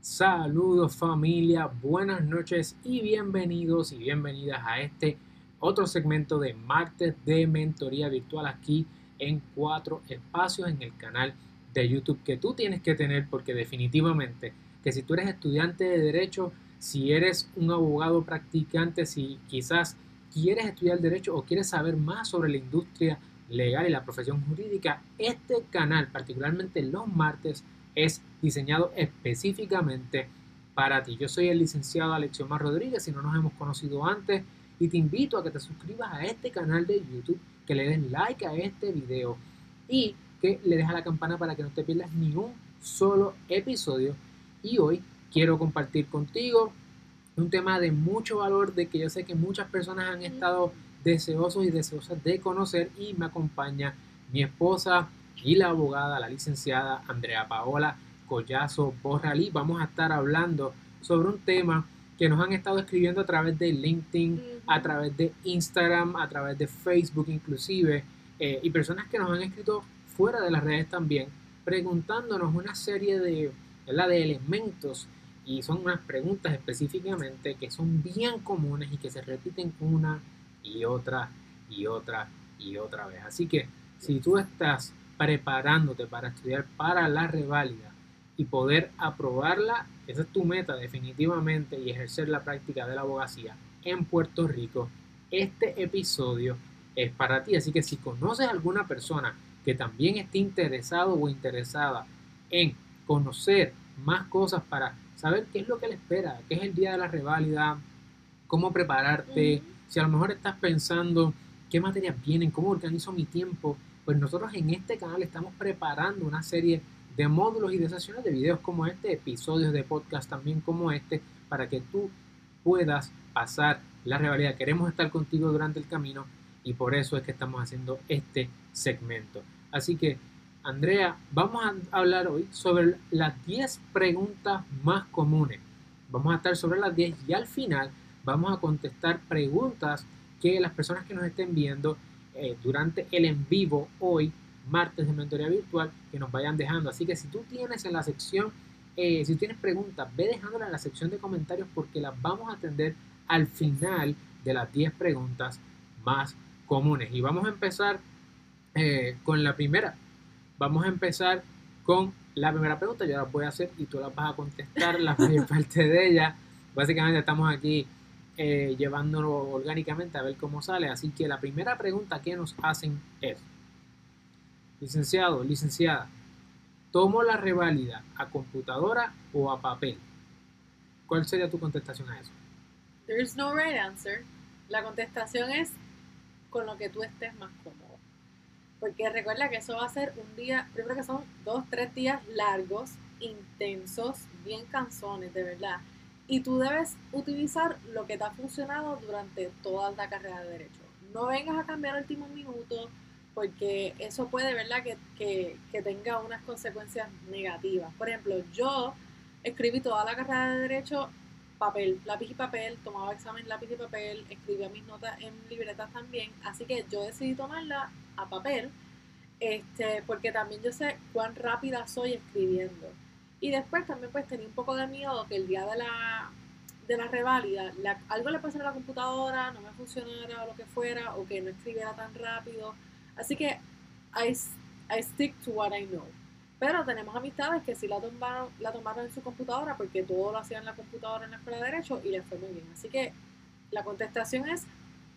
Saludos familia, buenas noches y bienvenidos y bienvenidas a este otro segmento de martes de mentoría virtual aquí en cuatro espacios en el canal de YouTube que tú tienes que tener porque definitivamente que si tú eres estudiante de derecho, si eres un abogado practicante, si quizás quieres estudiar derecho o quieres saber más sobre la industria legal y la profesión jurídica, este canal, particularmente los martes, es diseñado específicamente para ti. Yo soy el licenciado Alexiomar Rodríguez, si no nos hemos conocido antes, y te invito a que te suscribas a este canal de YouTube, que le des like a este video y que le des a la campana para que no te pierdas ni un solo episodio. Y hoy quiero compartir contigo un tema de mucho valor, de que yo sé que muchas personas han estado deseosos y deseosas de conocer y me acompaña mi esposa y la abogada, la licenciada Andrea Paola Collazo Borralí. Vamos a estar hablando sobre un tema que nos han estado escribiendo a través de LinkedIn, a través de Instagram, a través de Facebook inclusive, eh, y personas que nos han escrito fuera de las redes también, preguntándonos una serie de, de elementos y son unas preguntas específicamente que son bien comunes y que se repiten una y otra y otra y otra vez. Así que si tú estás preparándote para estudiar para la reválida y poder aprobarla, esa es tu meta definitivamente y ejercer la práctica de la abogacía en Puerto Rico, este episodio es para ti. Así que si conoces a alguna persona que también esté interesado o interesada en conocer más cosas para saber qué es lo que le espera, qué es el día de la reválida, cómo prepararte, si a lo mejor estás pensando qué materias vienen, cómo organizo mi tiempo, pues nosotros en este canal estamos preparando una serie de módulos y de sesiones de videos como este, episodios de podcast también como este, para que tú puedas pasar la rivalidad. Queremos estar contigo durante el camino y por eso es que estamos haciendo este segmento. Así que, Andrea, vamos a hablar hoy sobre las 10 preguntas más comunes. Vamos a estar sobre las 10 y al final vamos a contestar preguntas que las personas que nos estén viendo eh, durante el en vivo hoy, martes de mentoría virtual, que nos vayan dejando. Así que si tú tienes en la sección, eh, si tienes preguntas, ve dejándolas en la sección de comentarios porque las vamos a atender al final de las 10 preguntas más comunes. Y vamos a empezar eh, con la primera. Vamos a empezar con la primera pregunta. Yo la voy a hacer y tú la vas a contestar la mayor parte de ella. Básicamente estamos aquí eh, llevándolo orgánicamente a ver cómo sale. Así que la primera pregunta que nos hacen es, licenciado, licenciada, ¿tomo la reválida a computadora o a papel? ¿Cuál sería tu contestación a eso? There's no right answer. La contestación es con lo que tú estés más cómodo. Porque recuerda que eso va a ser un día, primero que son dos, tres días largos, intensos, bien canzones, de verdad y tú debes utilizar lo que te ha funcionado durante toda la carrera de derecho. No vengas a cambiar el último minuto porque eso puede, ¿verdad?, que, que, tenga unas consecuencias negativas. Por ejemplo, yo escribí toda la carrera de derecho papel, lápiz y papel, tomaba examen lápiz y papel, escribía mis notas en libretas también, así que yo decidí tomarla a papel, este, porque también yo sé cuán rápida soy escribiendo. Y después también pues tenía un poco de miedo que el día de la, de la reválida algo le pasara a la computadora, no me funcionara o lo que fuera, o que no escribiera tan rápido. Así que I, I stick to what I know. Pero tenemos amistades que sí la tomaron, la tomaron en su computadora porque todo lo hacían en la computadora en la escuela de Derecho y les fue muy bien. Así que la contestación es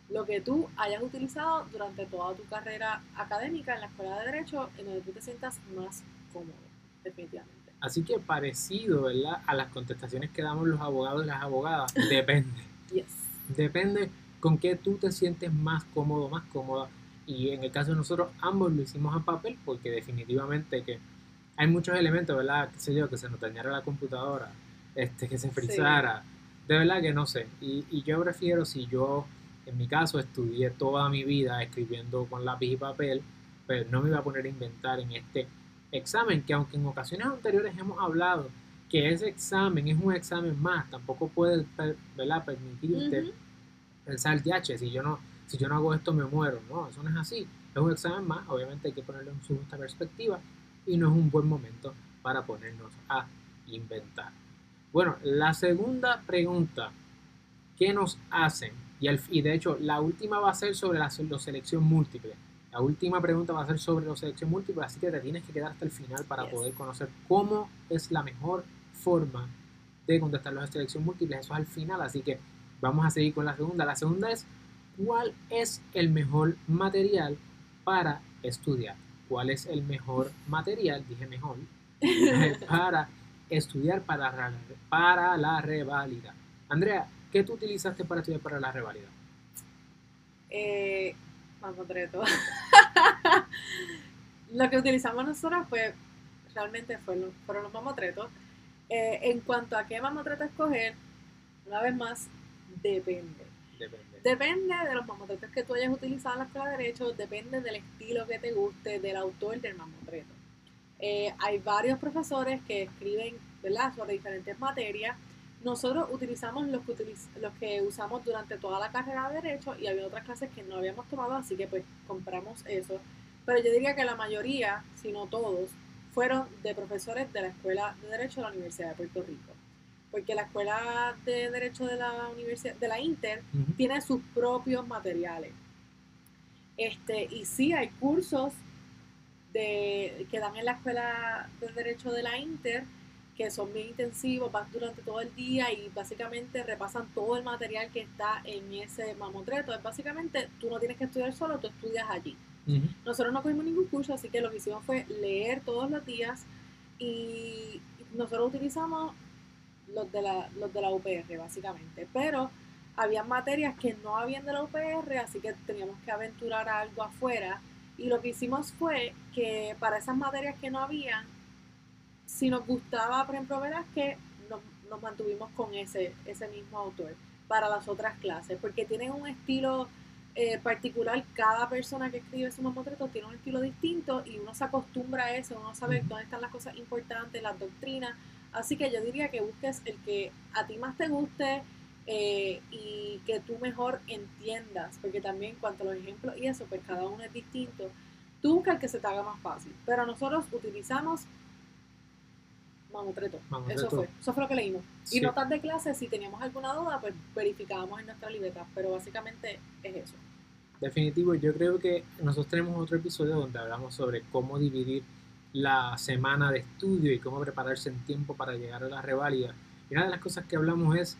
lo que tú hayas utilizado durante toda tu carrera académica en la escuela de Derecho, en donde tú te sientas más cómodo, definitivamente. Así que parecido, ¿verdad? A las contestaciones que damos los abogados y las abogadas, depende. Depende con qué tú te sientes más cómodo, más cómoda. Y en el caso de nosotros, ambos lo hicimos a papel porque definitivamente que hay muchos elementos, ¿verdad? Qué sé yo, que se nos dañara la computadora, este, que se frizara. De verdad que no sé. Y, y yo prefiero si yo, en mi caso, estudié toda mi vida escribiendo con lápiz y papel, pero pues no me iba a poner a inventar en este examen, que aunque en ocasiones anteriores hemos hablado que ese examen es un examen más, tampoco puede ¿verdad? permitirte pensar, ya, che, si yo, no, si yo no hago esto me muero. No, eso no es así. Es un examen más, obviamente hay que ponerlo en su justa perspectiva y no es un buen momento para ponernos a inventar. Bueno, la segunda pregunta que nos hacen, y, el, y de hecho la última va a ser sobre la, la selección múltiple. La última pregunta va a ser sobre la selección múltiple, así que te tienes que quedar hasta el final para Yes. poder conocer cómo es la mejor forma de contestar las selección múltiple. Eso es al final, así que vamos a seguir con la segunda. La segunda es, ¿cuál es el mejor material para estudiar? ¿Cuál es el mejor material? Dije mejor. para estudiar para, la- para la revalida. Andrea, ¿qué tú utilizaste para estudiar para la revalida? Eh, mamotreto. lo que utilizamos nosotros fue, realmente fue lo- fueron los mamotretos. Eh, en cuanto a qué mamotreto escoger, una vez más, depende. Depende. Depende de los mamotretos que tú hayas utilizado en la escuela de Derecho, depende del estilo que te guste, del autor del mamotreto. Eh, hay varios profesores que escriben ¿verdad? sobre diferentes materias. Nosotros utilizamos los que, utiliz- los que usamos durante toda la carrera de Derecho y había otras clases que no habíamos tomado, así que pues compramos eso. Pero yo diría que la mayoría, si no todos, fueron de profesores de la Escuela de Derecho de la Universidad de Puerto Rico. Porque la Escuela de Derecho de la Universidad de la Inter tiene sus propios materiales. Este, y sí hay cursos de, que dan en la Escuela de Derecho de la Inter que son bien intensivos, van durante todo el día y básicamente repasan todo el material que está en ese mamotreto. Es básicamente, tú no tienes que estudiar solo, tú estudias allí. Nosotros no cogimos ningún curso, así que lo que hicimos fue leer todos los días y nosotros utilizamos los de la, los de la UPR, básicamente. Pero había materias que no habían de la UPR, así que teníamos que aventurar algo afuera. Y lo que hicimos fue que para esas materias que no habían, si nos gustaba, por ejemplo, Velázquez, nos, nos mantuvimos con ese, ese mismo autor para las otras clases, porque tienen un estilo eh, particular, cada persona que escribe su mamotreto tiene un estilo distinto y uno se acostumbra a eso, uno sabe dónde están las cosas importantes, las doctrinas, así que yo diría que busques el que a ti más te guste eh, y que tú mejor entiendas, porque también en cuanto a los ejemplos y eso, pues cada uno es distinto, tú busca el que se te haga más fácil, pero nosotros utilizamos mamotreto, Mamotreto. eso fue, eso fue lo que leímos. Sí. Y notas de clase, si teníamos alguna duda, pues verificábamos en nuestra libreta, pero básicamente es eso. Definitivo, yo creo que nosotros tenemos otro episodio donde hablamos sobre cómo dividir la semana de estudio y cómo prepararse en tiempo para llegar a la reválida. Y una de las cosas que hablamos es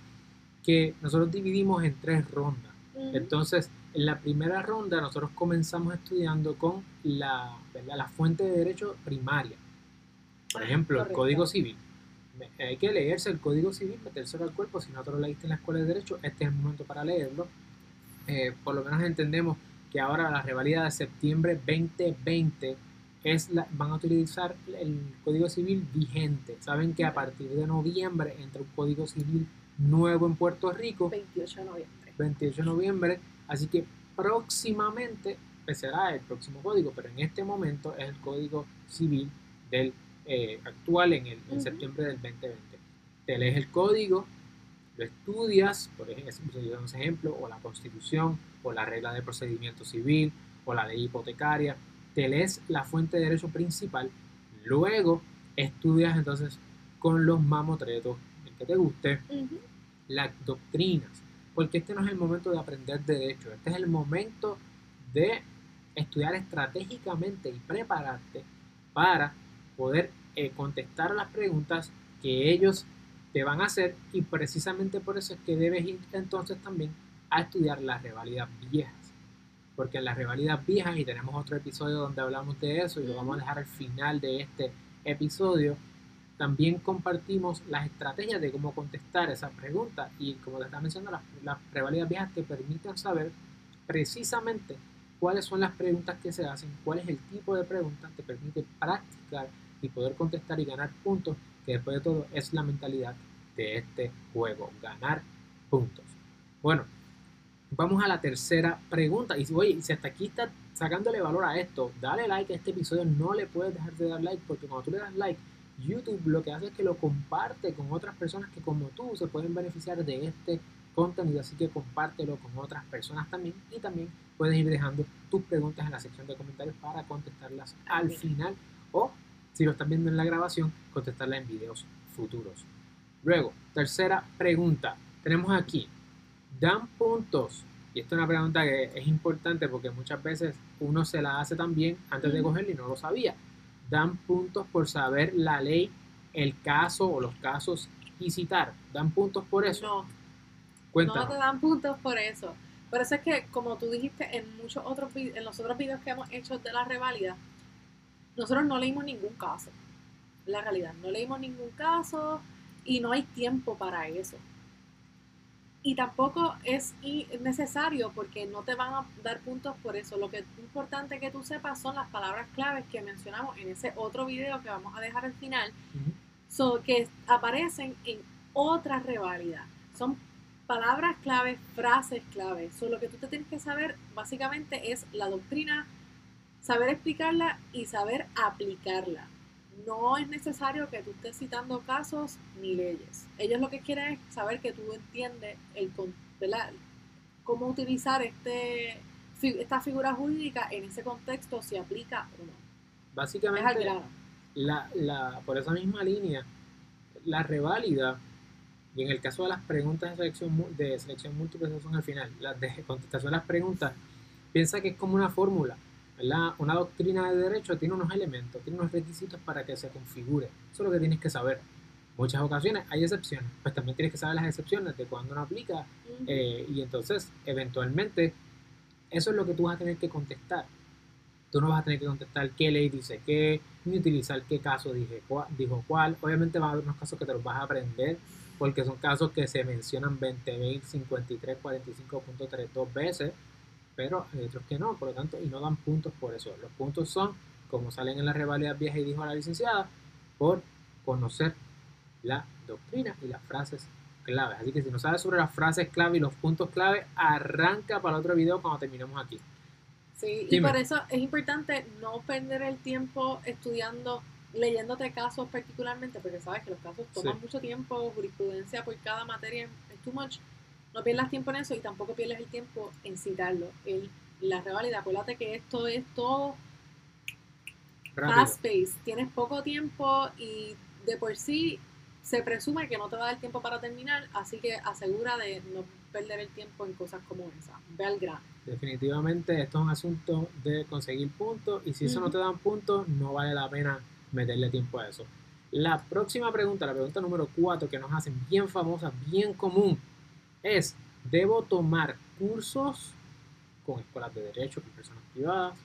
que nosotros dividimos en tres rondas. Entonces, en la primera ronda nosotros comenzamos estudiando con la, ¿verdad? la fuente de derecho primaria. Por ejemplo, el correcto. Código Civil. Hay que leerse el Código Civil, metérselo al cuerpo. Si no te lo leíste en la Escuela de Derecho, este es el momento para leerlo. Eh, por lo menos entendemos que ahora la revalida de septiembre 2020 es la, van a utilizar el Código Civil vigente. Saben que a partir de noviembre entra un Código Civil nuevo en Puerto Rico. 28 de noviembre. 28 de noviembre, así que próximamente empezará el próximo código, pero en este momento es el código civil del eh, actual en, el, en septiembre del 2020. Te lees el código, lo estudias, por ejemplo, o la constitución, o la regla de procedimiento civil, o la ley hipotecaria, te lees la fuente de derecho principal, luego estudias entonces con los mamotretos, el que te guste, las doctrinas, porque este no es el momento de aprender derecho, este es el momento de estudiar estratégicamente y prepararte para poder eh, contestar las preguntas que ellos te van a hacer y precisamente por eso es que debes ir entonces también a estudiar las revalidas viejas. Porque en las revalidas viejas, y tenemos otro episodio donde hablamos de eso y lo vamos a dejar al final de este episodio, también compartimos las estrategias de cómo contestar esas preguntas y como te estaba mencionando, las, las revalidas viejas te permiten saber precisamente cuáles son las preguntas que se hacen, cuál es el tipo de preguntas, te permite practicar y poder contestar y ganar puntos, que después de todo es la mentalidad de este juego, ganar puntos. Bueno, vamos a la tercera pregunta. Y si, oye, si hasta aquí estás sacándole valor a esto, dale like a este episodio, no le puedes dejar de dar like, porque cuando tú le das like, YouTube lo que hace es que lo comparte con otras personas que como tú se pueden beneficiar de este contenido, así que compártelo con otras personas también y también puedes ir dejando tus preguntas en la sección de comentarios para contestarlas al final o si lo están viendo en la grabación, contestarlas en videos futuros. Luego, tercera pregunta. Tenemos aquí, dan puntos. Y esta es una pregunta que es importante porque muchas veces uno se la hace también antes de cogerla y no lo sabía. Dan puntos por saber la ley, el caso o los casos y citar. Dan puntos por eso. No, Cuéntanos. no te dan puntos por eso. Por eso es que, como tú dijiste en muchos otros en los otros videos que hemos hecho de la reválida, nosotros no leímos ningún caso. La realidad, no leímos ningún caso y no hay tiempo para eso. Y tampoco es necesario porque no te van a dar puntos por eso. Lo que es importante que tú sepas son las palabras claves que mencionamos en ese otro video que vamos a dejar al final Ujú. so, que aparecen en otra reválida. Son palabras claves, frases claves. So, lo que tú te tienes que saber básicamente es la doctrina, saber explicarla y saber aplicarla. No es necesario que tú estés citando casos ni leyes. Ellos lo que quieren es saber que tú entiendes el, ¿verdad? cómo utilizar este, esta figura jurídica en ese contexto, si aplica o no. Básicamente, la, la, por esa misma línea, la reválida, y en el caso de las preguntas de selección, de selección múltiple, son al final, las de contestación a las preguntas, piensa que es como una fórmula, ¿verdad? Una doctrina de derecho tiene unos elementos, tiene unos requisitos para que se configure. Eso es lo que tienes que saber. Muchas ocasiones hay excepciones, pues también tienes que saber las excepciones de cuando no aplica eh, y entonces, eventualmente, eso es lo que tú vas a tener que contestar. Tú no vas a tener que contestar qué ley dice qué, ni utilizar qué caso dije, cua- dijo cuál. Obviamente va a haber unos casos que te los vas a aprender, porque son casos que se mencionan 20, 53, 45.3 dos veces, pero hay otros que no, por lo tanto, y no dan puntos por eso. Los puntos son, como salen en la rivalidad vieja y dijo la licenciada, por conocer la doctrina y las frases claves. Así que si no sabes sobre las frases clave y los puntos clave, arranca para otro video cuando terminemos aquí. Sí, y por eso es importante no perder el tiempo estudiando, leyéndote casos particularmente, porque sabes que los casos toman Sí. mucho tiempo, jurisprudencia por cada materia es too much. No pierdas tiempo en eso y tampoco pierdes el tiempo en citarlo. El, la revalida, acuérdate que esto es todo Rápido. fast pace, tienes poco tiempo y de por sí se presume que no te va a dar tiempo para terminar, así que asegura de no perder el tiempo en cosas como esa. Ve al grano. Definitivamente esto es un asunto de conseguir puntos y si eso no te dan puntos, no vale la pena meterle tiempo a eso. La próxima pregunta, la pregunta número 4 que nos hacen bien famosa, bien común, es, ¿debo tomar cursos con escuelas de derecho, con personas privadas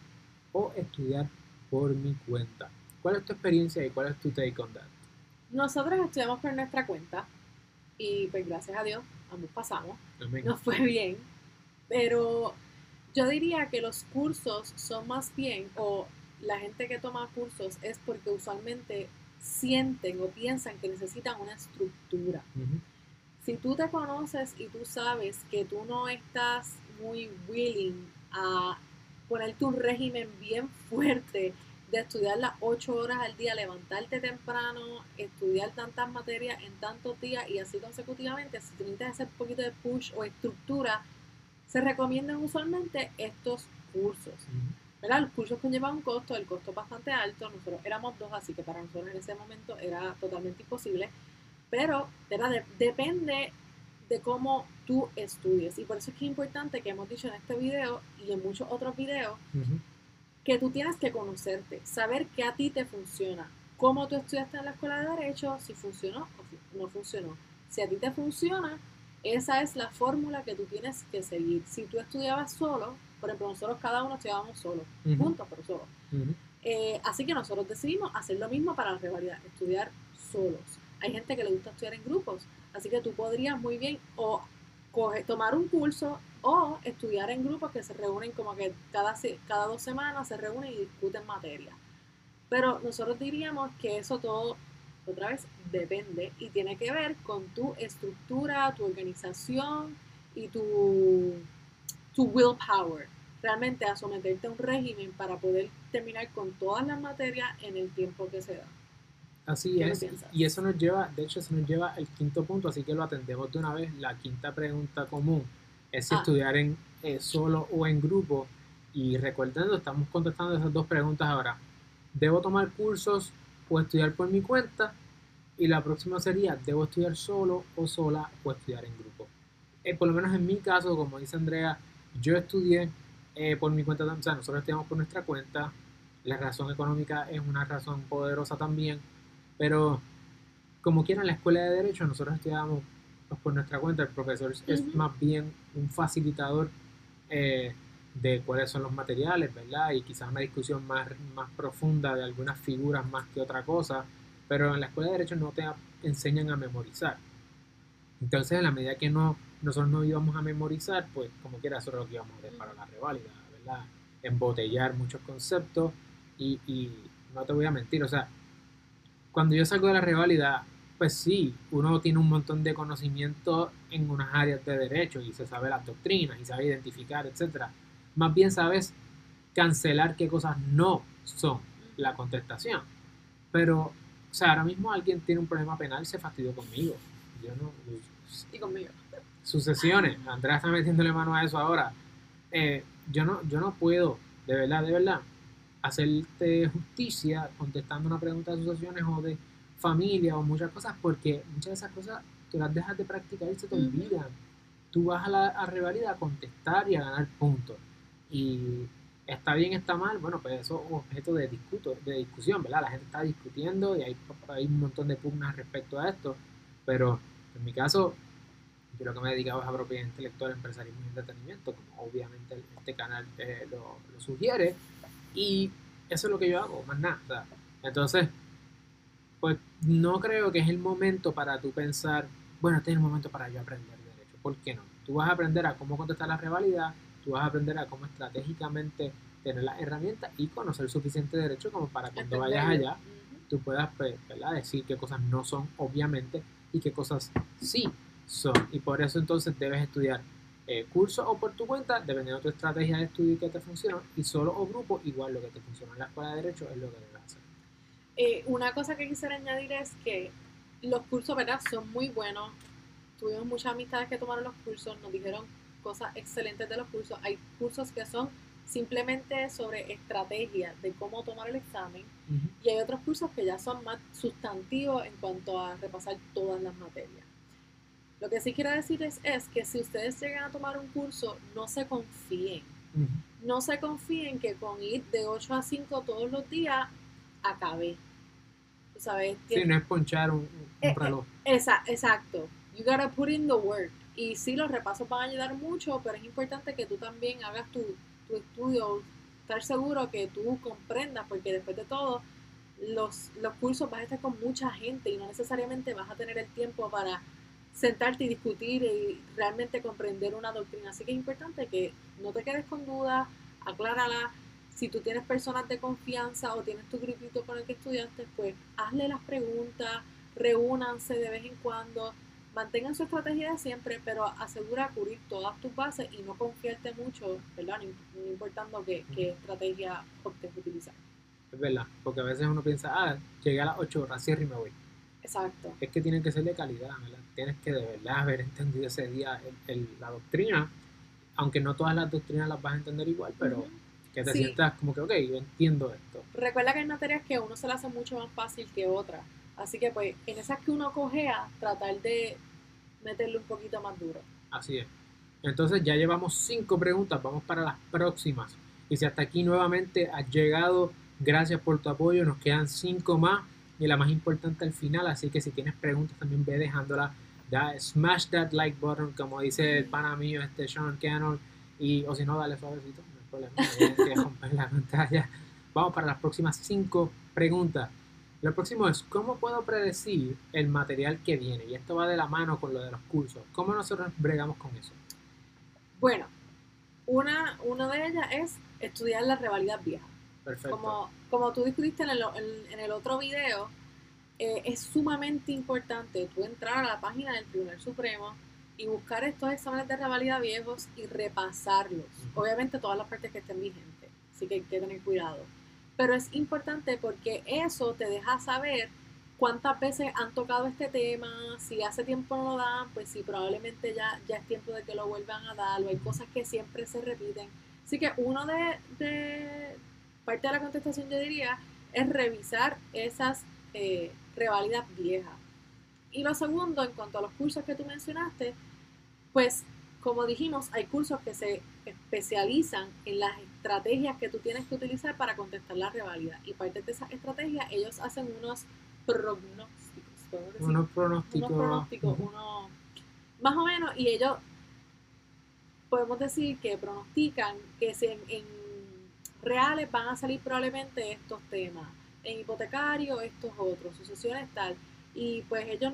o estudiar por mi cuenta? ¿Cuál es tu experiencia y cuál es tu take on that? Nosotros estudiamos por nuestra cuenta y pues gracias a Dios ambos pasamos, Amén. nos fue bien, pero yo diría que los cursos son más bien, o la gente que toma cursos es porque usualmente sienten o piensan que necesitan una estructura. Si tú te conoces y tú sabes que tú no estás muy willing a ponerte un régimen bien fuerte de estudiar las ocho horas al día, levantarte temprano, estudiar tantas materias en tantos días y así consecutivamente, si tú necesitas hacer un poquito de push o estructura, se recomiendan usualmente estos cursos. ¿verdad? Los cursos conllevan un costo, el costo es bastante alto, nosotros éramos dos, así que para nosotros en ese momento era totalmente imposible, pero ¿verdad? De- depende de cómo tú estudies y por eso es que es importante que hemos dicho en este video y en muchos otros videos que tú tienes que conocerte, saber qué a ti te funciona, cómo tú estudiaste en la escuela de derecho, si funcionó o no funcionó. Si a ti te funciona, esa es la fórmula que tú tienes que seguir. Si tú estudiabas solo, por ejemplo, nosotros cada uno estudiábamos solo, juntos, pero solo. Eh, así que nosotros decidimos hacer lo mismo para la rivalidad, estudiar solos. Hay gente que le gusta estudiar en grupos, así que tú podrías muy bien o tomar un curso o estudiar en grupos que se reúnen como que cada, cada dos semanas se reúnen y discuten materia. Pero nosotros diríamos que eso todo, otra vez, depende y tiene que ver con tu estructura, tu organización y tu, tu willpower. Realmente a someterte a un régimen para poder terminar con todas las materias en el tiempo que se da. Así ¿Qué es, y eso nos lleva, de hecho, eso nos lleva al quinto punto, así que lo atendemos de una vez. La quinta pregunta común es si Ah. estudiar en eh, solo o en grupo. Y recordando, estamos contestando esas dos preguntas ahora. ¿Debo tomar cursos o estudiar por mi cuenta? Y la próxima sería, ¿debo estudiar solo o sola o estudiar en grupo? Eh, por lo menos en mi caso, como dice Andrea, yo estudié eh, por mi cuenta, o sea, nosotros estudiamos por nuestra cuenta, la razón económica es una razón poderosa también, pero como quiera en la escuela de derecho nosotros estudiábamos pues, por nuestra cuenta, el profesor es más bien un facilitador eh, de cuáles son los materiales, ¿verdad? Y quizás una discusión más, más profunda de algunas figuras más que otra cosa, pero en la escuela de derecho no te enseñan a memorizar. Entonces, en la medida que no, nosotros no íbamos a memorizar, pues como quiera, eso era lo que íbamos a hacer para la reválida, ¿verdad? Embotellar muchos conceptos y, y no te voy a mentir, o sea, cuando yo salgo de la reválida, pues sí, uno tiene un montón de conocimiento en unas áreas de derecho y se sabe las doctrinas y sabe identificar, etcétera. Más bien sabes cancelar qué cosas no son la contestación. Pero, o sea, ahora mismo alguien tiene un problema penal y se fastidió conmigo. Yo no. Y conmigo. Sucesiones. Andrea está metiéndole mano a eso ahora. Eh, yo no, yo no puedo, de verdad, de verdad, hacerte justicia contestando una pregunta de sucesiones o de familia o muchas cosas, porque muchas de esas cosas tú las dejas de practicar y se te olvidan. Tú vas a la a a contestar y a ganar puntos. Y está bien, está mal, bueno, pues eso es objeto de, discuto, de discusión, ¿verdad? La gente está discutiendo y hay, hay un montón de pugnas respecto a esto, pero en mi caso, yo lo que me he dedicado es a propiedad intelectual, empresarismo y entretenimiento, como obviamente este canal eh, lo, sugiere, y eso es lo que yo hago, más nada. entonces, pues no creo que es el momento para tú pensar, bueno, este es el momento para yo aprender derecho. ¿Por qué no? Tú vas a aprender a cómo contestar la rivalidad, tú vas a aprender a cómo estratégicamente tener las herramientas y conocer suficiente derecho como para cuando vayas allá, tú puedas pues, decir qué cosas no son, obviamente, y qué cosas sí son. Y por eso entonces debes estudiar eh, curso o por tu cuenta, dependiendo de tu estrategia de estudio que te funciona, y solo o grupo, igual lo que te funciona en la escuela de derecho es lo que debes hacer. Eh, una cosa que quisiera añadir es que los cursos, ¿verdad? Son muy buenos. Tuvimos muchas amistades que tomaron los cursos, nos dijeron cosas excelentes de los cursos. Hay cursos que son simplemente sobre estrategia de cómo tomar el examen y hay otros cursos que ya son más sustantivos en cuanto a repasar todas las materias. Lo que sí quiero decirles es que si ustedes llegan a tomar un curso, no se confíen. No se confíen que con ir de 8 a 5 todos los días acabé. ¿Sabes? Sí, no es ponchar un, eh, eh, reloj. exacto. You gotta put in the work. Y sí, los repasos van a ayudar mucho, pero es importante que tú también hagas tu, tu estudio, estar seguro que tú comprendas, porque después de todo, los, los cursos vas a estar con mucha gente y no necesariamente vas a tener el tiempo para sentarte y discutir y realmente comprender una doctrina. Así que es importante que no te quedes con dudas, aclárala. Si tú tienes personas de confianza o tienes tu grupito con el que estudiaste, pues hazle las preguntas, reúnanse de vez en cuando, mantengan su estrategia de siempre, pero asegura cubrir todas tus bases y no confiarte mucho, ¿verdad? No, importando qué, estrategia optes utilizar. Es verdad, porque a veces uno piensa, ah, llegué a las 8 horas, cierro y me voy. Exacto. Es que tienen que ser de calidad, ¿verdad? Tienes que de verdad haber entendido ese día la doctrina, aunque no todas las doctrinas las vas a entender igual, pero que te sientas como que, ok, yo entiendo esto. Recuerda que hay materias que a uno se le hace mucho más fácil que otras. Así que pues en esas que uno cogea, tratar de meterle un poquito más duro. Así es. Entonces ya llevamos cinco preguntas, vamos para las próximas. Y si hasta aquí nuevamente has llegado, gracias por tu apoyo, nos quedan cinco más y la más importante al final, así que si tienes preguntas también ve dejándola, da, smash that like button, como dice el pana mío, este Sean Cannon, y, o si no, dale suavecito, no hay problema, la pantalla. Vamos para las próximas cinco preguntas. Lo próximo es, ¿cómo puedo predecir el material que viene? Y esto va de la mano con lo de los cursos. ¿Cómo nosotros bregamos con eso? Bueno, una, una de ellas es estudiar la rivalidad vieja. Perfecto. Como, como tú discutiste en el, en, el otro video, eh, es sumamente importante tú entrar a la página del Tribunal Supremo y buscar estos exámenes de rivalidad viejos y repasarlos. Obviamente todas las partes que estén vigentes, así que hay que tener cuidado pero es importante porque eso te deja saber cuántas veces han tocado este tema, si hace tiempo no lo dan, pues sí, probablemente ya, ya es tiempo de que lo vuelvan a dar, o hay cosas que siempre se repiten. Así que uno de, de parte de la contestación yo diría es revisar esas eh, revalidas viejas. Y lo segundo, en cuanto a los cursos que tú mencionaste, pues como dijimos, hay cursos que se especializan en las estrategias que tú tienes que utilizar para contestar la rivalidad. Y parte de esas estrategias, ellos hacen unos pronósticos. Unos pronósticos. unos pronósticos, Ujú. unos- más o menos, y ellos podemos decir que pronostican que si en, en reales van a salir probablemente estos temas, en hipotecario estos otros, sucesiones tal, y pues ellos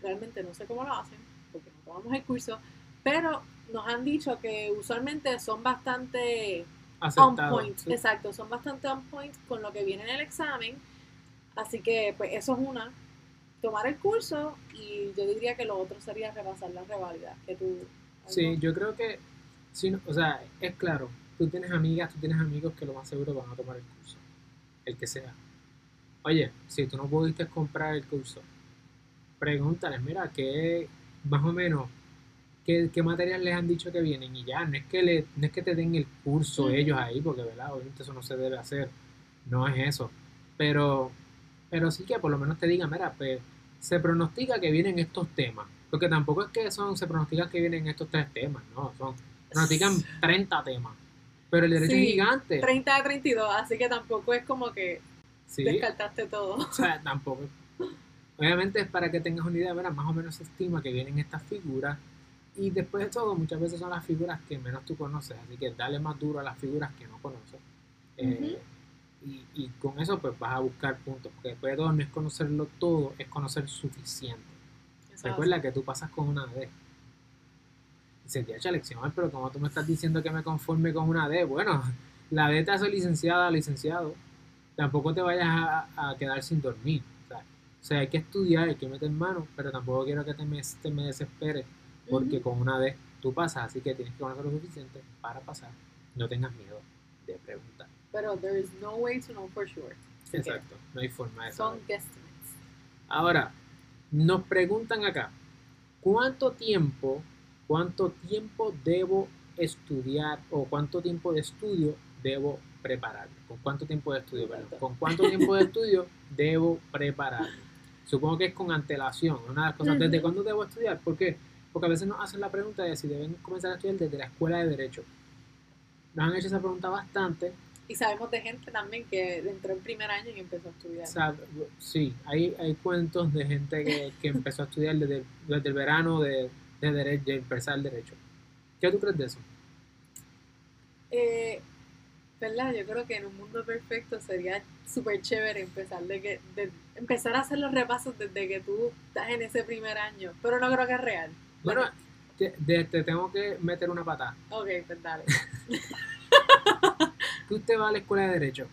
realmente no sé cómo lo hacen, porque no tomamos el curso, pero nos han dicho que usualmente son bastante on point, sí. exacto, son bastante on point con lo que viene en el examen. Así que, pues, eso es una. Tomar el curso y yo diría que lo otro sería repasar la revalida. Que tú. Sí, yo creo que, no- o sea, es claro, tú tienes amigas, tú tienes amigos que lo más seguro van a tomar el curso, el que sea. Oye, si tú no pudiste comprar el curso, pregúntales, mira, ¿qué, más o menos, qué, qué materias les han dicho que vienen? Y ya, no es que, le, no es que te den el curso ellos ahí, porque, ¿verdad? Obviamente eso no se debe hacer, no es eso. Pero, pero sí que por lo menos te digan, mira, pues se pronostica que vienen estos temas. Porque tampoco es que son, se pronostican que vienen estos tres temas, no, son, pronostican 30 temas. Pero el derecho Sí, es gigante. 30 de 32, así que tampoco es como que Sí, descartaste todo. o sea, tampoco. Obviamente es para que tengas una idea, ¿verdad? Más o menos se estima que vienen estas figuras. Y después de todo, muchas veces son las figuras que menos tú conoces. Así que dale más duro a las figuras que no conoces. Eh, y, y con eso pues vas a buscar puntos. Porque después de todo no es conocerlo todo, es conocer suficiente. Recuerda que tú pasas con una D. Dice, ya lección, pero como tú me estás diciendo que me conforme con una D, bueno, la D te hace licenciada, licenciado. Tampoco te vayas a, a quedar sin dormir. O sea, o sea, hay que estudiar, hay que meter mano, pero tampoco quiero que te me, te me desesperes, porque con una D tú pasas, así que tienes que conocer lo suficiente para pasar. No tengas miedo de preguntar. Pero there is no way to know for sure. Exacto, no hay forma de Son saber. guesstimates. Ahora, nos preguntan acá, ¿cuánto tiempo, cuánto tiempo debo estudiar o cuánto tiempo de estudio debo prepararme? ¿Con cuánto tiempo de estudio? perdón? ¿Con cuánto tiempo de estudio debo prepararme? Supongo que es con antelación, una de las cosas. ¿Desde cuándo debo estudiar? ¿Por qué? Porque a veces nos hacen la pregunta de si deben comenzar a estudiar desde la escuela de Derecho. Nos han hecho esa pregunta bastante Y sabemos de gente también que entró en primer año y empezó a estudiar. Sí, hay, hay cuentos de gente que, que empezó a estudiar desde, desde el verano de, de, derecho, de empezar el derecho. ¿Qué tú crees de eso? Eh, ¿Verdad? Yo creo que en un mundo perfecto sería súper chévere empezar, de que, de- empezar a hacer los repasos desde que tú estás en ese primer año. Pero no creo que es real. Bueno, te, te tengo que meter una patada. Ok, pues dale. Tú te vas a la escuela de derecho,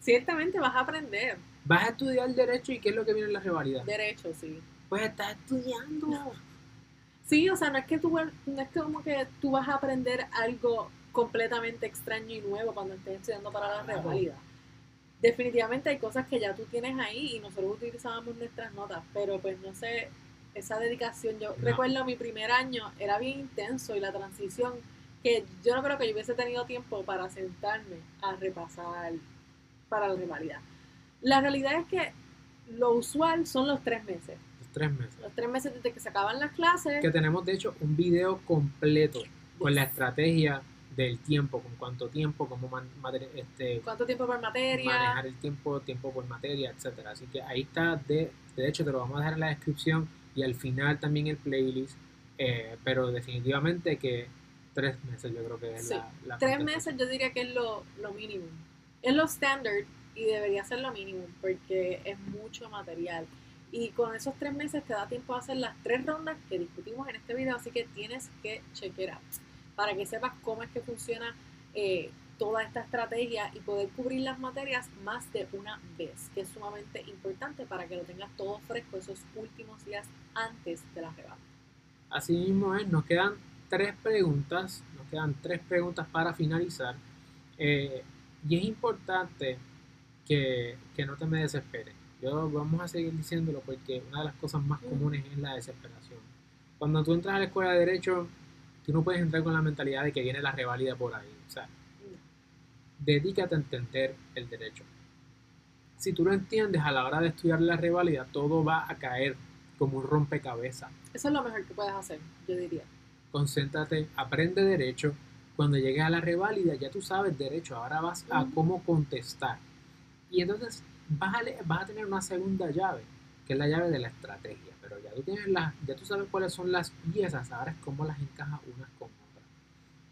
Ciertamente vas a aprender. vas a estudiar derecho y ¿qué es lo que viene en la rivalidad? Derecho, sí. Pues estás estudiando. Sí, o sea, no es que tú no es como que tú vas a aprender algo completamente extraño y nuevo cuando estés estudiando para la revalida. Definitivamente hay cosas que ya tú tienes ahí y nosotros utilizábamos nuestras notas, pero pues no sé, esa dedicación, yo No. recuerdo mi primer año era bien intenso y la transición que yo no creo que yo hubiese tenido tiempo para sentarme a repasar para la rivalidad. La realidad es que lo usual son los tres meses. Tres meses. Los tres meses desde que se acaban las clases. Que tenemos, de hecho, un video completo con la estrategia del tiempo, con cuánto tiempo, cómo man- este, cuánto tiempo por materia. manejar el tiempo, tiempo por materia, etcétera. Así que ahí está, de, de hecho te lo vamos a dejar en la descripción y al final también el playlist, eh, pero definitivamente que tres meses yo creo que es Sí, la, la Tres meses yo diría que es lo, lo mínimo. Es lo standard y debería ser lo mínimo porque es mucho material. Y con esos tres meses te da tiempo a hacer las tres rondas que discutimos en este video, así que tienes que chequear para que sepas cómo es que funciona eh, toda esta estrategia y poder cubrir las materias más de una vez, que es sumamente importante para que lo tengas todo fresco esos últimos días antes de la rebata. Así mismo es, nos quedan tres preguntas, nos quedan tres preguntas para finalizar. Eh, y es importante que, que no te me desesperes. Yo vamos a seguir diciéndolo porque una de las cosas más comunes es la desesperación. Cuando tú entras a la escuela de derecho, tú no puedes entrar con la mentalidad de que viene la revalida por ahí. O sea, dedícate a entender el derecho. Si tú lo entiendes a la hora de estudiar la revalida, todo va a caer como un rompecabezas. Eso es lo mejor que puedes hacer, yo diría. Concéntrate, aprende derecho. Cuando llegues a la reválida, ya tú sabes derecho, ahora vas a cómo contestar. Y entonces vas a, le- vas a tener una segunda llave, que es la llave de la estrategia. Pero ya tú, tienes las, ya tú sabes cuáles son las piezas, ahora es cómo las encajas unas con otras.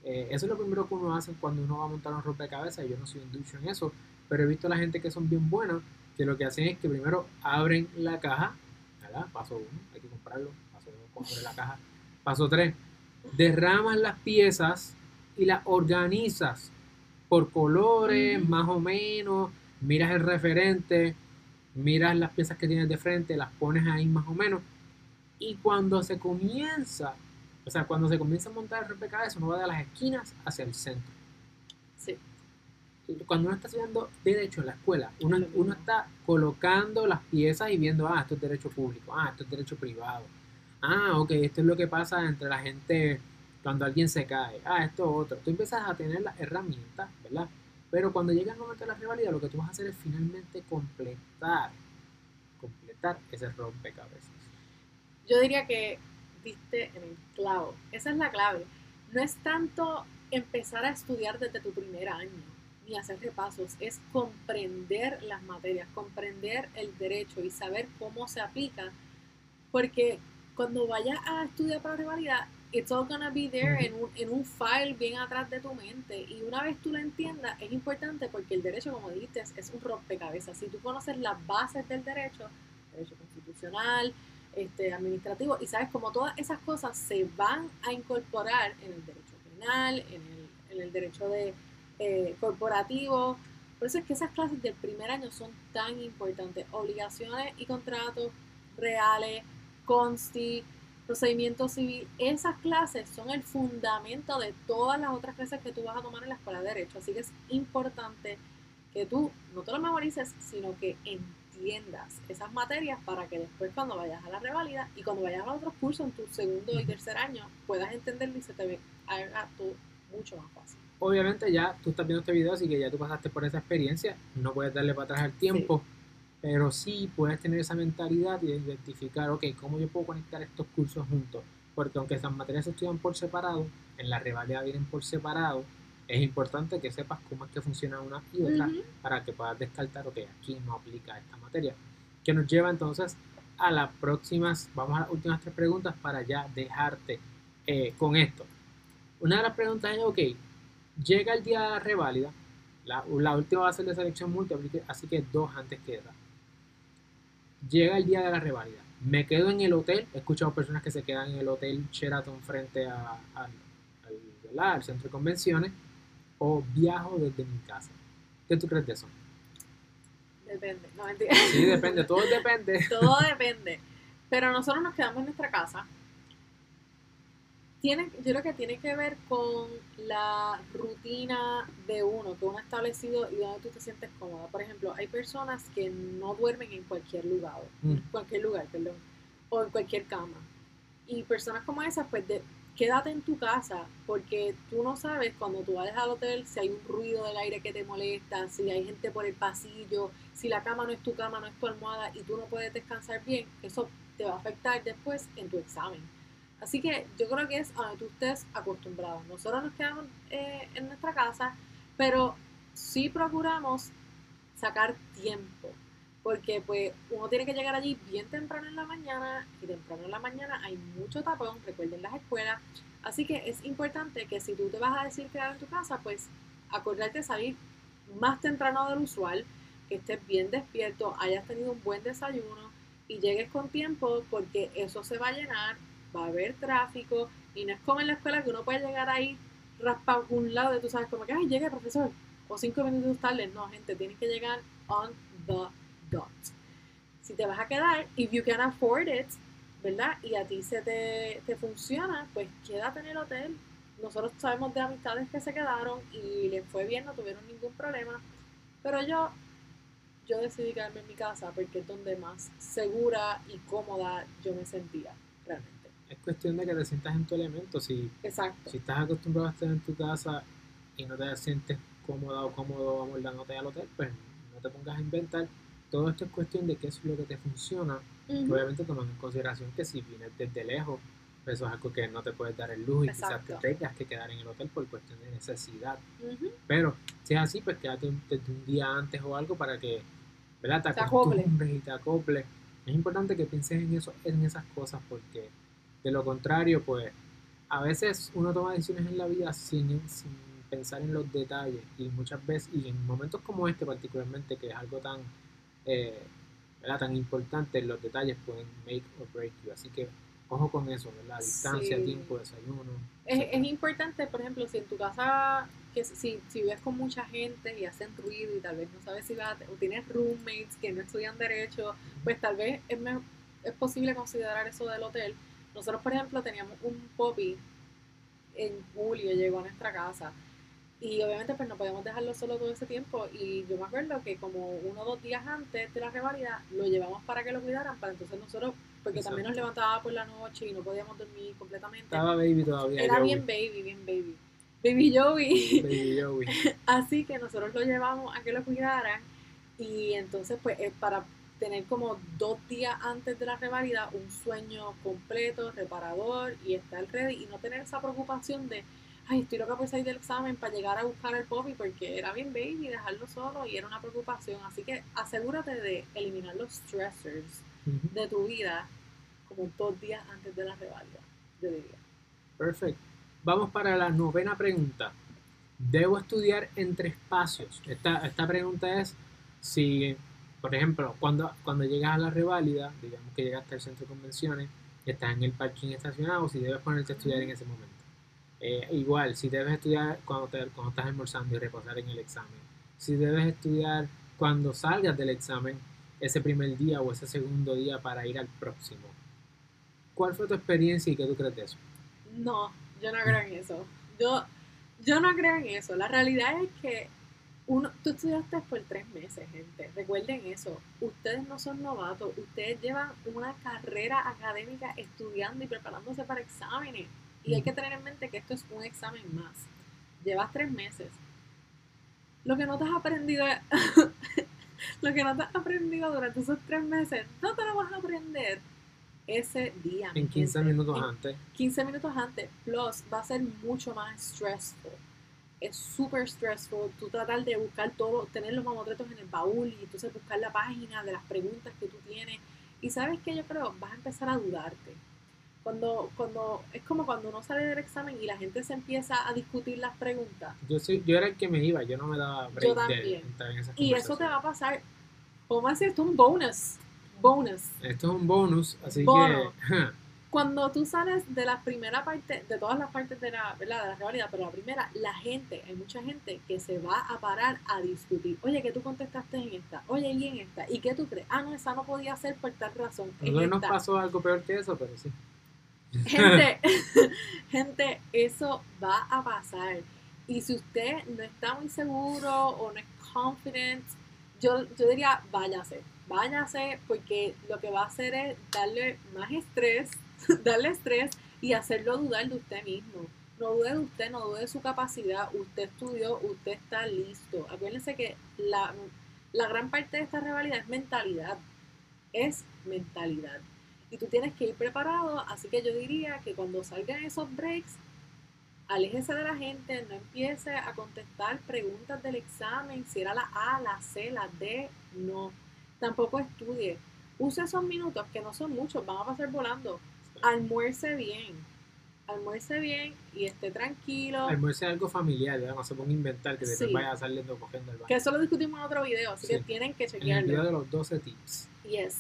Eh, eso es lo primero que uno hace cuando uno va a montar un rompecabezas. Yo no soy un ducho en eso, pero he visto a la gente que son bien buenos, que lo que hacen es que primero abren la caja, ¿verdad? Paso uno, hay que comprarlo. Paso dos, abre la caja. Paso tres, derramas las piezas y las organizas por colores, más o menos, miras el referente, miras las piezas que tienes de frente, las pones ahí más o menos, y cuando se comienza, o sea, cuando se comienza a montar el rompecabezas, uno va de las esquinas hacia el centro. Sí. Cuando uno está estudiando derecho en la escuela, uno, uno está colocando las piezas y viendo, ah, esto es derecho público, ah, esto es derecho privado, ah, ok, esto es lo que pasa entre la gente cuando alguien se cae, ah, esto es otro. Tú empiezas a tener las herramientas, ¿verdad? Pero cuando llega el momento de la rivalidad, lo que tú vas a hacer es finalmente completar, completar ese rompecabezas. Yo diría que diste en el clavo. Esa es la clave. No es tanto empezar a estudiar desde tu primer año, ni hacer repasos, es comprender las materias, comprender el derecho y saber cómo se aplica, porque cuando vayas a estudiar para rivalidad, it's all gonna be there Ujú. en, un, en un file bien atrás de tu mente. Y una vez tú lo entiendas, es importante porque el derecho, como dijiste, es, es un rompecabezas. Si tú conoces las bases del derecho, derecho constitucional, este, administrativo, y sabes como todas esas cosas se van a incorporar en el derecho penal, en el, en el derecho de, eh, corporativo. Por eso es que esas clases del primer año son tan importantes. Obligaciones y contratos reales, consti, procedimiento civil, esas clases son el fundamento de todas las otras clases que tú vas a tomar en la escuela de derecho. Así que es importante que tú no te lo memorices, sino que entiendas esas materias para que después cuando vayas a la revalida y cuando vayas a otros cursos en tu segundo y tercer año puedas entenderlo y se te haga todo mucho más fácil. Obviamente ya tú estás viendo este video, así que ya tú pasaste por esa experiencia, no puedes darle para atrás el tiempo, pero sí puedes tener esa mentalidad y identificar, ok, ¿cómo yo puedo conectar estos cursos juntos? Porque aunque esas materias se estudian por separado, en la rivalidad vienen por separado, es importante que sepas cómo es que funciona una y otra para que puedas descartar, ok, aquí no aplica esta materia. Que nos lleva entonces a las próximas, vamos a las últimas tres preguntas para ya dejarte eh, con esto. Una de las preguntas es, ok, llega el día de la reválida, la, la última va a ser de selección múltiple, así que dos antes que esa. Llega el día de la reválida, me quedo en el hotel, he escuchado personas que se quedan en el hotel Sheraton frente a- al, al centro de convenciones, o viajo desde mi casa. ¿Qué tú crees de eso? Depende, no mentira. Sí, depende, todo depende. Todo depende. Pero nosotros nos quedamos en nuestra casa. Tiene, yo creo que tiene que ver con la rutina de uno, que uno ha establecido y donde tú te sientes cómoda. Por ejemplo, hay personas que no duermen en cualquier lugar, Mm. cualquier lugar, perdón, o en cualquier cama. Y personas como esas, pues de, quédate en tu casa, porque tú no sabes cuando tú vayas al hotel si hay un ruido del aire que te molesta, si hay gente por el pasillo, si la cama no es tu cama, no es tu almohada y tú no puedes descansar bien, eso te va a afectar después en tu examen. Así que yo creo que es a donde tú estés acostumbrado. Nosotros nos quedamos eh, en nuestra casa, pero sí procuramos sacar tiempo, porque pues uno tiene que llegar allí bien temprano en la mañana y temprano en la mañana hay mucho tapón, recuerden las escuelas, así que es importante que si tú te vas a decir quedar en tu casa, pues acordarte de salir más temprano del usual, que estés bien despierto, hayas tenido un buen desayuno y llegues con tiempo porque eso se va a llenar, haber tráfico y no es como en la escuela que uno puede llegar ahí raspado un lado y tú sabes como que, ay, llegue profesor, o cinco minutos tarde. No, gente, tienes que llegar on the dot. Si te vas a quedar, if you can afford it, ¿verdad? Y a ti se te, te funciona, pues quédate en el hotel. Nosotros sabemos de amistades que se quedaron y les fue bien, no tuvieron ningún problema. Pero yo, yo decidí quedarme en mi casa porque es donde más segura y cómoda yo me sentía. Es cuestión de que te sientas en tu elemento. Si, Exacto. si estás acostumbrado a estar en tu casa y no te sientes cómoda o cómodo amoldándote al hotel, pues no te pongas a inventar. Todo esto es cuestión de qué es lo que te funciona Ujú. Obviamente tomando en consideración que si vienes desde lejos, pues eso es algo que no te puedes dar el lujo y quizás te Exacto. tengas que quedar en el hotel por cuestión de necesidad. Ujú. Pero si es así, pues quédate un- desde un día antes o algo para que ¿verdad? te acostumbres y te acoples. Es importante que pienses en eso, en esas cosas, porque de lo contrario, pues a veces uno toma decisiones en la vida sin, sin pensar en los detalles y muchas veces, y en momentos como este particularmente, que es algo tan, eh, ¿verdad? tan importante, los detalles pueden make or break you. Así que ojo con eso, ¿verdad? Distancia, Sí. tiempo, desayuno. Es, es importante, por ejemplo, si en tu casa, que si, si vives con mucha gente y hacen ruido y tal vez no sabes si vas o tienes roommates que no estudian derecho, pues tal vez es, es posible considerar eso del hotel. Nosotros, por ejemplo, teníamos un poppy en julio, llegó a nuestra casa. Y obviamente pues no podíamos dejarlo solo todo ese tiempo y yo me acuerdo que como uno o dos días antes de la revalida lo llevamos para que lo cuidaran, para entonces nosotros, porque también nos levantaba por la noche y no podíamos dormir completamente. Estaba baby todavía. Era Joey. bien baby, bien baby. Baby Joey. Baby Joey. Así que nosotros lo llevamos a que lo cuidaran y entonces pues eh, para tener como dos días antes de la revalida un sueño completo, reparador y estar ready y no tener esa preocupación de ay estoy loca por salir del examen para llegar a buscar el poppy porque era bien baby y dejarlo solo y era una preocupación así que asegúrate de eliminar los stressors de tu vida como dos días antes de la revalida yo diría Perfecto. Vamos para la novena pregunta. ¿Debo estudiar entre espacios? Esta, esta pregunta es si, por ejemplo, cuando, cuando llegas a la reválida, digamos que llegaste al centro de convenciones, estás en el parking estacionado, si debes ponerte a estudiar en ese momento. Eh, igual, si debes estudiar cuando, te- cuando estás almorzando y reposar en el examen. Si debes estudiar cuando salgas del examen, ese primer día o ese segundo día para ir al próximo. ¿Cuál fue tu experiencia y qué tú crees de eso? No, yo no creo en eso. Yo, yo no creo en eso. La realidad es que uno, tú estudiaste por tres meses, gente. Recuerden eso. Ustedes no son novatos. Ustedes llevan una carrera académica estudiando y preparándose para exámenes. Y hay que tener en mente que esto es un examen más. Llevas tres meses. Lo que no te has aprendido, lo que no te has aprendido durante esos tres meses, no te lo vas a aprender ese día. En 15 gente. minutos En- antes. 15 minutos antes, plus va a ser mucho más stressful. Es súper stressful tú tratar de buscar todo, tener los mamotretos en el baúl y entonces buscar la página de las preguntas que tú tienes. Y sabes que yo creo, vas a empezar a dudarte. Cuando, cuando, es como cuando uno sale del examen y la gente se empieza a discutir las preguntas. Yo, soy, yo era el que me iba, yo no me daba break de también. en esas Y eso te va a pasar, a decir, esto es un bonus. Bonus. Esto es un bonus, así Bono. que cuando tú sales de la primera parte, de todas las partes de la, ¿verdad? de la realidad, pero la primera, la gente, hay mucha gente que se va a parar a discutir. Oye, que tú contestaste en esta, oye, y en esta, ¿y qué tú crees? Ah, no, esa no podía ser por tal razón. nosotros nos pasó algo peor que eso, pero sí. Gente, gente, eso va a pasar. Y si usted no está muy seguro o no es confident, yo, yo diría váyase, váyase porque lo que va a hacer es darle más estrés, darle estrés y hacerlo dudar de usted mismo. No dude de usted, no dude de su capacidad, usted estudió, usted está listo. Acuérdense que la, la gran parte de esta rivalidad es mentalidad, es mentalidad. Y tú tienes que ir preparado, así que yo diría que cuando salgan esos breaks, aléjese de la gente, no empiece a contestar preguntas del examen, si era la A, la C, la D, no. Tampoco estudie. Use esos minutos, que no son muchos, van a pasar volando. Almuerce bien, almuerce bien y esté tranquilo. Almuerce algo familiar, ¿verdad? no se ponga a inventar que después Sí. vaya saliendo cogiendo el baño. Que eso lo discutimos en otro video, así que tienen que En el chequearlo. video de los 12 tips. Yes.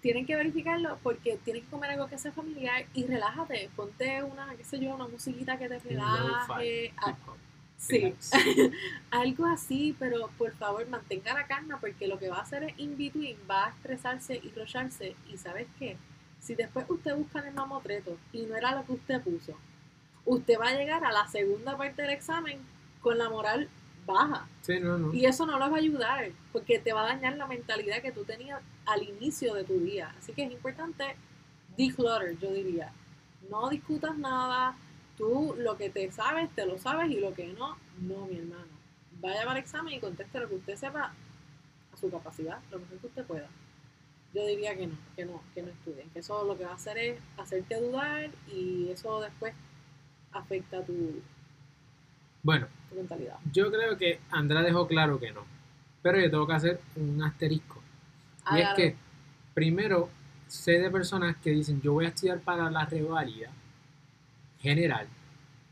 Tienen que verificarlo porque tienes que comer algo que sea familiar y relájate. Ponte una, qué sé yo, una musiquita que te relaje. lo-fi, a- hip hop, Sí, algo así, pero por favor mantenga la calma porque lo que va a hacer es in between, va a estresarse y rocharse. Y sabes qué, si después usted busca en el mamotreto y no era lo que usted puso, usted va a llegar a la segunda parte del examen con la moral baja. Sí, no, no. Y eso no lo va a ayudar, porque te va a dañar la mentalidad que tú tenías al inicio de tu día. Así que es importante declutter, yo diría. No discutas nada, tú lo que te sabes, te lo sabes, y lo que no, no, mi hermano. Vaya para el examen y conteste lo que usted sepa a su capacidad, lo mejor que usted pueda. Yo diría que no, que no, que no estudien, que eso lo que va a hacer es hacerte dudar y eso después afecta tu, Bueno, tu mentalidad. yo creo que Andrea dejó claro que no. Pero yo tengo que hacer un asterisco. Y es Hágalo. que, primero, sé de personas que dicen, yo voy a estudiar para la revalida general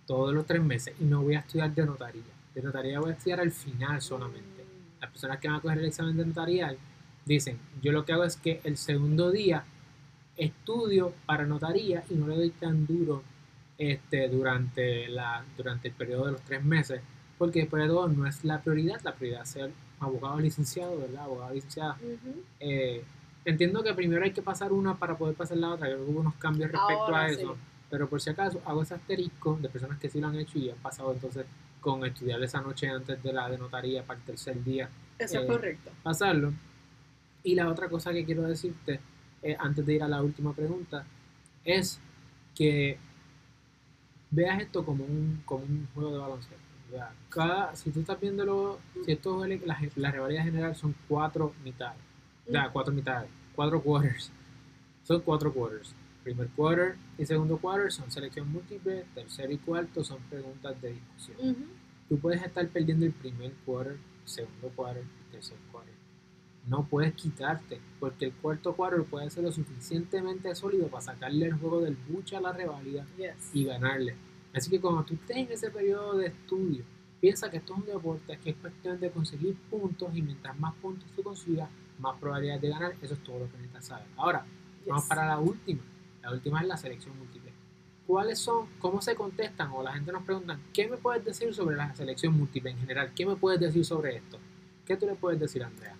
todos los tres meses y no voy a estudiar de notaría. De notaría voy a estudiar al final solamente. Mm, Las personas que van a coger el examen de notarial dicen, yo lo que hago es que el segundo día estudio para notaría y no le doy tan duro este, durante, la, durante el periodo de los tres meses, porque después de todo no es la prioridad, la prioridad es ser abogado licenciado, ¿verdad? Abogado licenciada. ujú. Eh, entiendo que primero hay que pasar una para poder pasar la otra, que hubo unos cambios respecto Ahora a sí. eso, pero por si acaso hago ese asterisco de personas que sí lo han hecho y han pasado entonces con estudiar esa noche antes de la de notaría para el tercer día Eso Eh, es correcto. pasarlo. Y la otra cosa que quiero decirte, eh, antes de ir a la última pregunta, es que veas esto como un, como un juego de baloncesto. Cada, si tú estás viéndolo, si esto es la, la rivalidad general son cuatro mitades, Mm. cuatro mitades, cuatro quarters. Son cuatro quarters. Primer quarter y segundo quarter son selección múltiple, tercer y cuarto son preguntas de discusión tú puedes estar perdiendo el primer quarter, segundo quarter, tercer quarter. No puedes quitarte, porque el cuarto quarter puede ser lo suficientemente sólido para sacarle el juego del bucha a la reválida Yes. y ganarle. Así que cuando tú estés en ese periodo de estudio, piensa que esto es un deporte, que es cuestión de conseguir puntos y mientras más puntos tú consigas, más probabilidades de ganar. Eso es todo lo que necesitas saber. Ahora, Vamos para la última. La última es la selección múltiple. ¿Cuáles son, cómo se contestan? O la gente nos pregunta, ¿qué me puedes decir sobre la selección múltiple en general? ¿Qué me puedes decir sobre esto? ¿Qué tú le puedes decir, Andrea?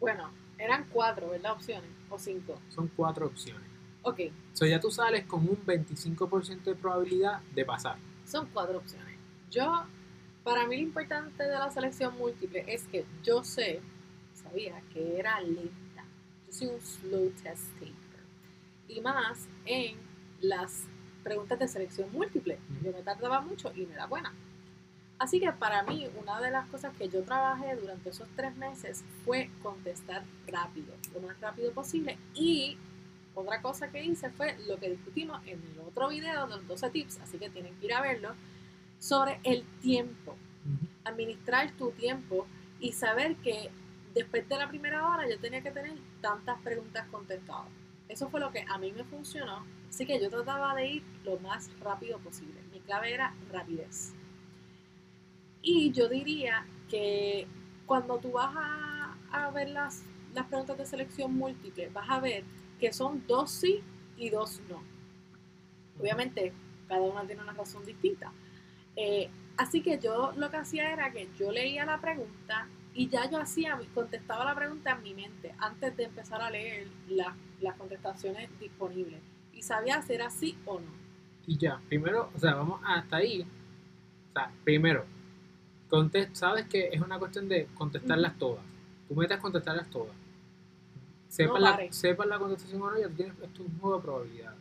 Bueno, eran cuatro, ¿verdad? Opciones. O cinco. Son cuatro opciones. Ok, So, ya tú sales con un 25% de probabilidad de pasar. son cuatro opciones. Yo, para mí lo importante de la selección múltiple es que yo sé, sabía que era lenta. Yo soy un slow test taker. Y más en las preguntas de selección múltiple. Yo me tardaba mucho y me da buena. Así que para mí, una de las cosas que yo trabajé durante esos tres meses fue contestar rápido, lo más rápido posible. Y otra cosa que hice fue lo que discutimos en el otro video de los 12 tips, así que tienen que ir a verlo, sobre el tiempo. Administrar tu tiempo y saber que después de la primera hora yo tenía que tener tantas preguntas contestadas. Eso fue lo que a mí me funcionó. Así que yo trataba de ir lo más rápido posible. Mi clave era rapidez. Y yo diría que cuando tú vas a, a ver las, las preguntas de selección múltiple, vas a ver que son dos sí y dos no. Obviamente, cada una tiene una razón distinta. Eh, así que yo lo que hacía era que yo leía la pregunta y ya yo hacía, contestaba la pregunta en mi mente antes de empezar a leer la- las contestaciones disponibles. Y sabía si era sí o no. Y ya, primero, o sea, vamos hasta ahí. O sea, primero, contest- sabes que es una cuestión de contestarlas todas. Tú metes contestarlas todas. Sepas, No la, sepas la contestación o no, ya tienes, es un juego de probabilidades.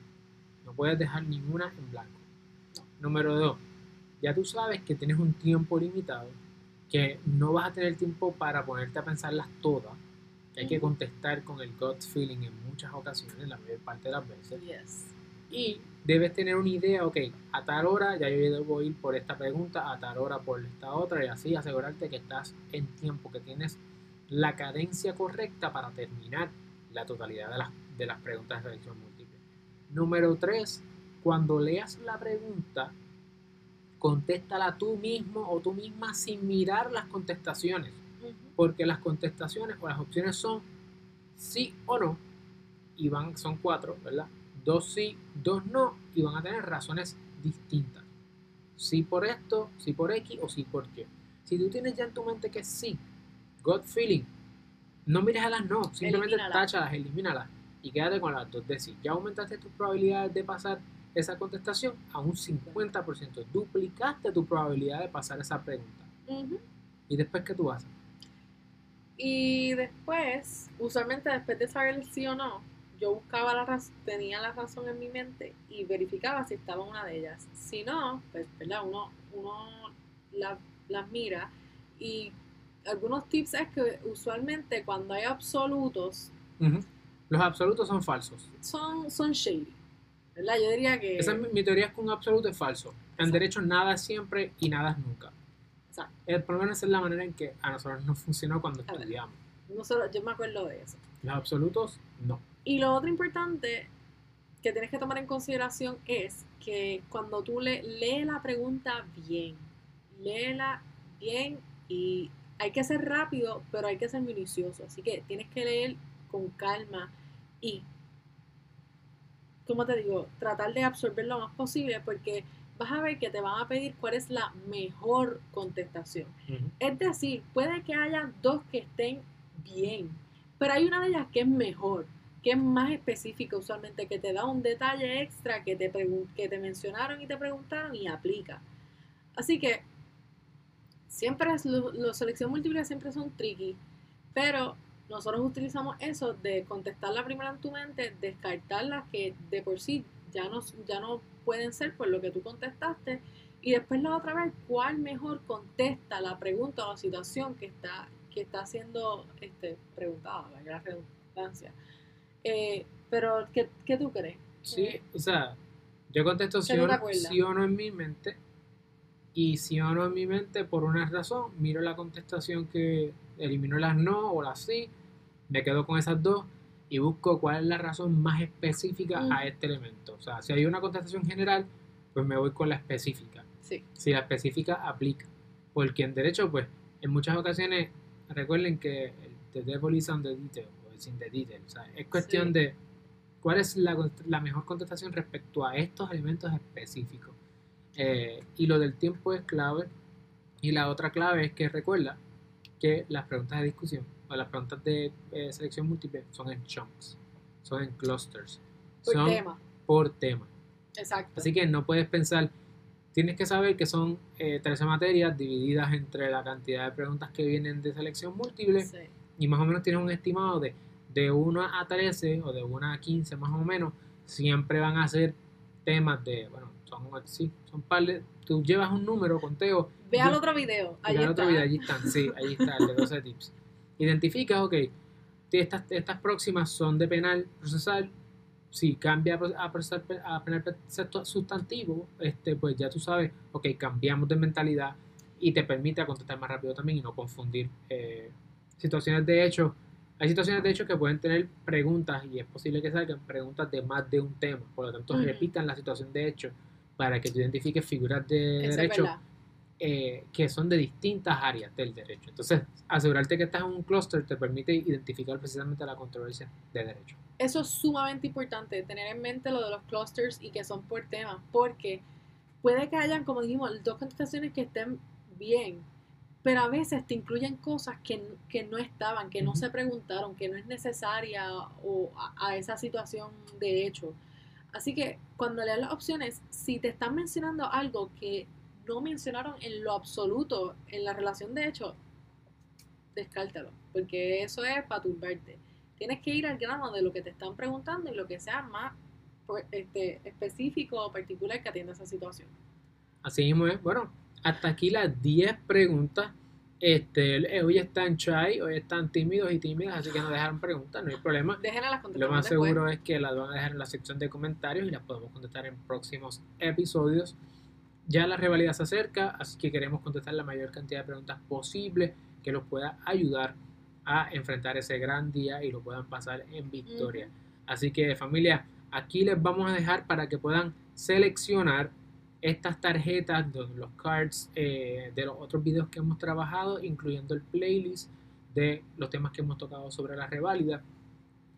No puedes dejar ninguna en blanco. Número dos, ya tú sabes que tienes un tiempo limitado, que no vas a tener tiempo para ponerte a pensarlas todas, que hay que contestar con el gut feeling en muchas ocasiones, la mayor parte de las veces. Yes. Y debes tener una idea, ok, a tal hora ya yo debo ir por esta pregunta, a tal hora por esta otra, y así asegurarte que estás en tiempo, que tienes la cadencia correcta para terminar la totalidad de las, de las preguntas de selección múltiple. Número 3, cuando leas la pregunta, contéstala tú mismo o tú misma sin mirar las contestaciones porque las contestaciones o las opciones son sí o no, y van, son cuatro, ¿verdad? Dos sí, dos no, y van a tener razones distintas. Sí por esto, sí por X o sí por Y. Si tú tienes ya en tu mente que sí, gut feeling, no mires a las no, simplemente Elimínalas. táchalas, elimínalas y quédate con las dos de sí. Ya aumentaste tus probabilidades de pasar esa contestación a un 50%. Duplicaste tu probabilidad de pasar esa pregunta. ¿Y después qué tú haces? Y después, usualmente después de saber el sí o no, yo buscaba la razón, tenía la razón en mi mente y verificaba si estaba una de ellas. Si no, pues, ¿verdad? Uno, uno la- las mira y algunos tips es que usualmente cuando hay absolutos, Ujú. Los absolutos son falsos. son, son shady. ¿Verdad? Yo diría que. Esa es mi, mi teoría es que un absoluto es falso. En Exacto. derecho nada es siempre y nada es nunca. Exacto. El problema es la manera en que a nosotros nos funcionó cuando A ver. estudiamos. Nosotros, yo me acuerdo de eso. Los absolutos, no. Y lo otro importante que tienes que tomar en consideración es que cuando tú le, lee la pregunta bien, léela bien y hay que ser rápido, pero hay que ser minucioso. Así que tienes que leer con calma y, como te digo, tratar de absorber lo más posible porque vas a ver que te van a pedir cuál es la mejor contestación. Es decir, puede que haya dos que estén bien, pero hay una de ellas que es mejor, que es más específica usualmente, que te da un detalle extra que te, que te mencionaron y te preguntaron y aplica. Así que siempre es, lo- los selección múltiple siempre son tricky, pero nosotros utilizamos eso de contestar la primera en tu mente, descartar las que de por sí ya no, ya no pueden ser por lo que tú contestaste y después la otra vez cuál mejor contesta la pregunta o la situación que está que está siendo este, preguntada, la redundancia. Eh, pero, ¿qué, qué tú crees? Sí, o sea, yo contesto sí ¿Qué o, no, sí o no en mi mente. Y sí o no en mi mente, por una razón, miro la contestación que elimino las no o las sí, me quedo con esas dos y busco cuál es la razón más específica Mm. a este elemento. O sea, si hay una contestación general, pues me voy con la específica. Sí, Si la específica aplica. Porque en derecho, pues, en muchas ocasiones, recuerden que el the devil is on the detail, o it's in the detail. O sea, es cuestión Sí. de cuál es la, mejor contestación respecto a estos elementos específicos. Eh, y lo del tiempo es clave. Y la otra clave es que recuerda que las preguntas de discusión o las preguntas de eh, selección múltiple son en chunks, son en clusters, por son tema. por tema. Exacto. Así que no puedes pensar, tienes que saber que son eh, 13 materias divididas entre la cantidad de preguntas que vienen de selección múltiple Sí. y más o menos tienes un estimado de, de 1 a 13 o de 1 a 15 más o menos, siempre van a ser temas de, bueno, son, sí, son par de, tú llevas un número, conteo, Ve al otro video. Ahí y al está. otro video, allí están, sí, allí está el de 12 tips. Identificas, ok, estas, estas próximas son de penal procesal. Si cambia a pro- a, procesal a penal sustantivo, este, pues ya tú sabes, ok, cambiamos de mentalidad y te permite contestar más rápido también y no confundir eh, situaciones de hecho. Hay situaciones de hecho que pueden tener preguntas y es posible que salgan preguntas de más de un tema. Por lo tanto, repitan la situación de hecho para que tú identifiques figuras de derecho eh, que son de distintas áreas del derecho. Entonces, asegurarte que estás en un clúster te permite identificar precisamente la controversia de derecho. Eso es sumamente importante, tener en mente lo de los clusters y que son por tema, porque puede que hayan, como dijimos, dos contestaciones que estén bien, pero a veces te incluyen cosas que, que no estaban, que no se preguntaron, que no es necesaria o a, a esa situación de hecho. Así que cuando leas las opciones, si te están mencionando algo que no mencionaron en lo absoluto en la relación de hecho, descártalo, porque eso es para turbarte. Tienes que ir al grano de lo que te están preguntando y lo que sea más pues, este, específico o particular que atienda esa situación. Así mismo es. Bueno, hasta aquí las 10 preguntas. Este, eh, hoy están shy, hoy están tímidos y tímidas, así que no dejaron preguntas, no hay problema. Déjenlas las Lo más después. seguro es que las van a dejar en la sección de comentarios y las podemos contestar en próximos episodios. Ya la rivalidad se acerca, así que queremos contestar la mayor cantidad de preguntas posible que los pueda ayudar a enfrentar ese gran día y lo puedan pasar en victoria. Así que familia, aquí les vamos a dejar para que puedan seleccionar estas tarjetas, los cards eh, de los otros videos que hemos trabajado, incluyendo el playlist de los temas que hemos tocado sobre la reválida.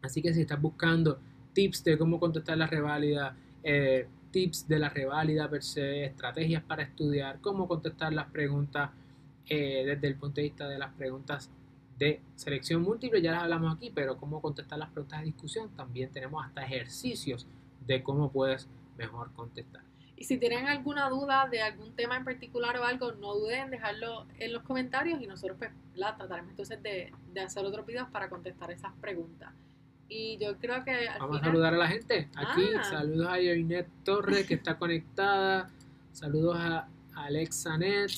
Así que si estás buscando tips de cómo contestar la reválida, eh, tips de la reválida per se, estrategias para estudiar, cómo contestar las preguntas eh, desde el punto de vista de las preguntas de selección múltiple, ya las hablamos aquí, pero cómo contestar las preguntas de discusión, también tenemos hasta ejercicios de cómo puedes mejor contestar. Y si tienen alguna duda de algún tema en particular o algo, no duden en dejarlo en los comentarios y nosotros pues, la trataremos entonces de, de hacer otros videos para contestar esas preguntas. Y yo creo que al Vamos a saludar a la gente. Aquí, Ah. saludos a Yoinet Torres que está conectada. Saludos a Alexa Net.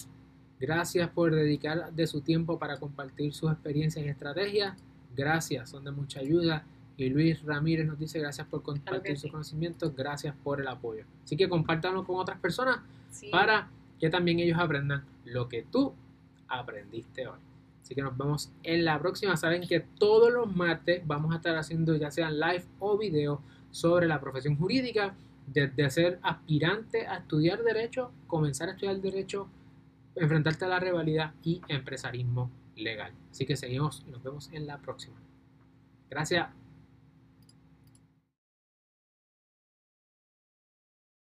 Gracias por dedicar de su tiempo para compartir sus experiencias y estrategias. Gracias, son de mucha ayuda. Y Luis Ramírez nos dice gracias por compartir sí. sus conocimientos, gracias por el apoyo. Así que compártanlo con otras personas Sí. para que también ellos aprendan lo que tú aprendiste hoy. Así que nos vemos en la próxima. Saben que todos los martes vamos a estar haciendo ya sean live o video sobre la profesión jurídica, desde ser aspirante a estudiar derecho, comenzar a estudiar derecho, enfrentarte a la rivalidad y empresarismo legal. Así que seguimos y nos vemos en la próxima. Gracias.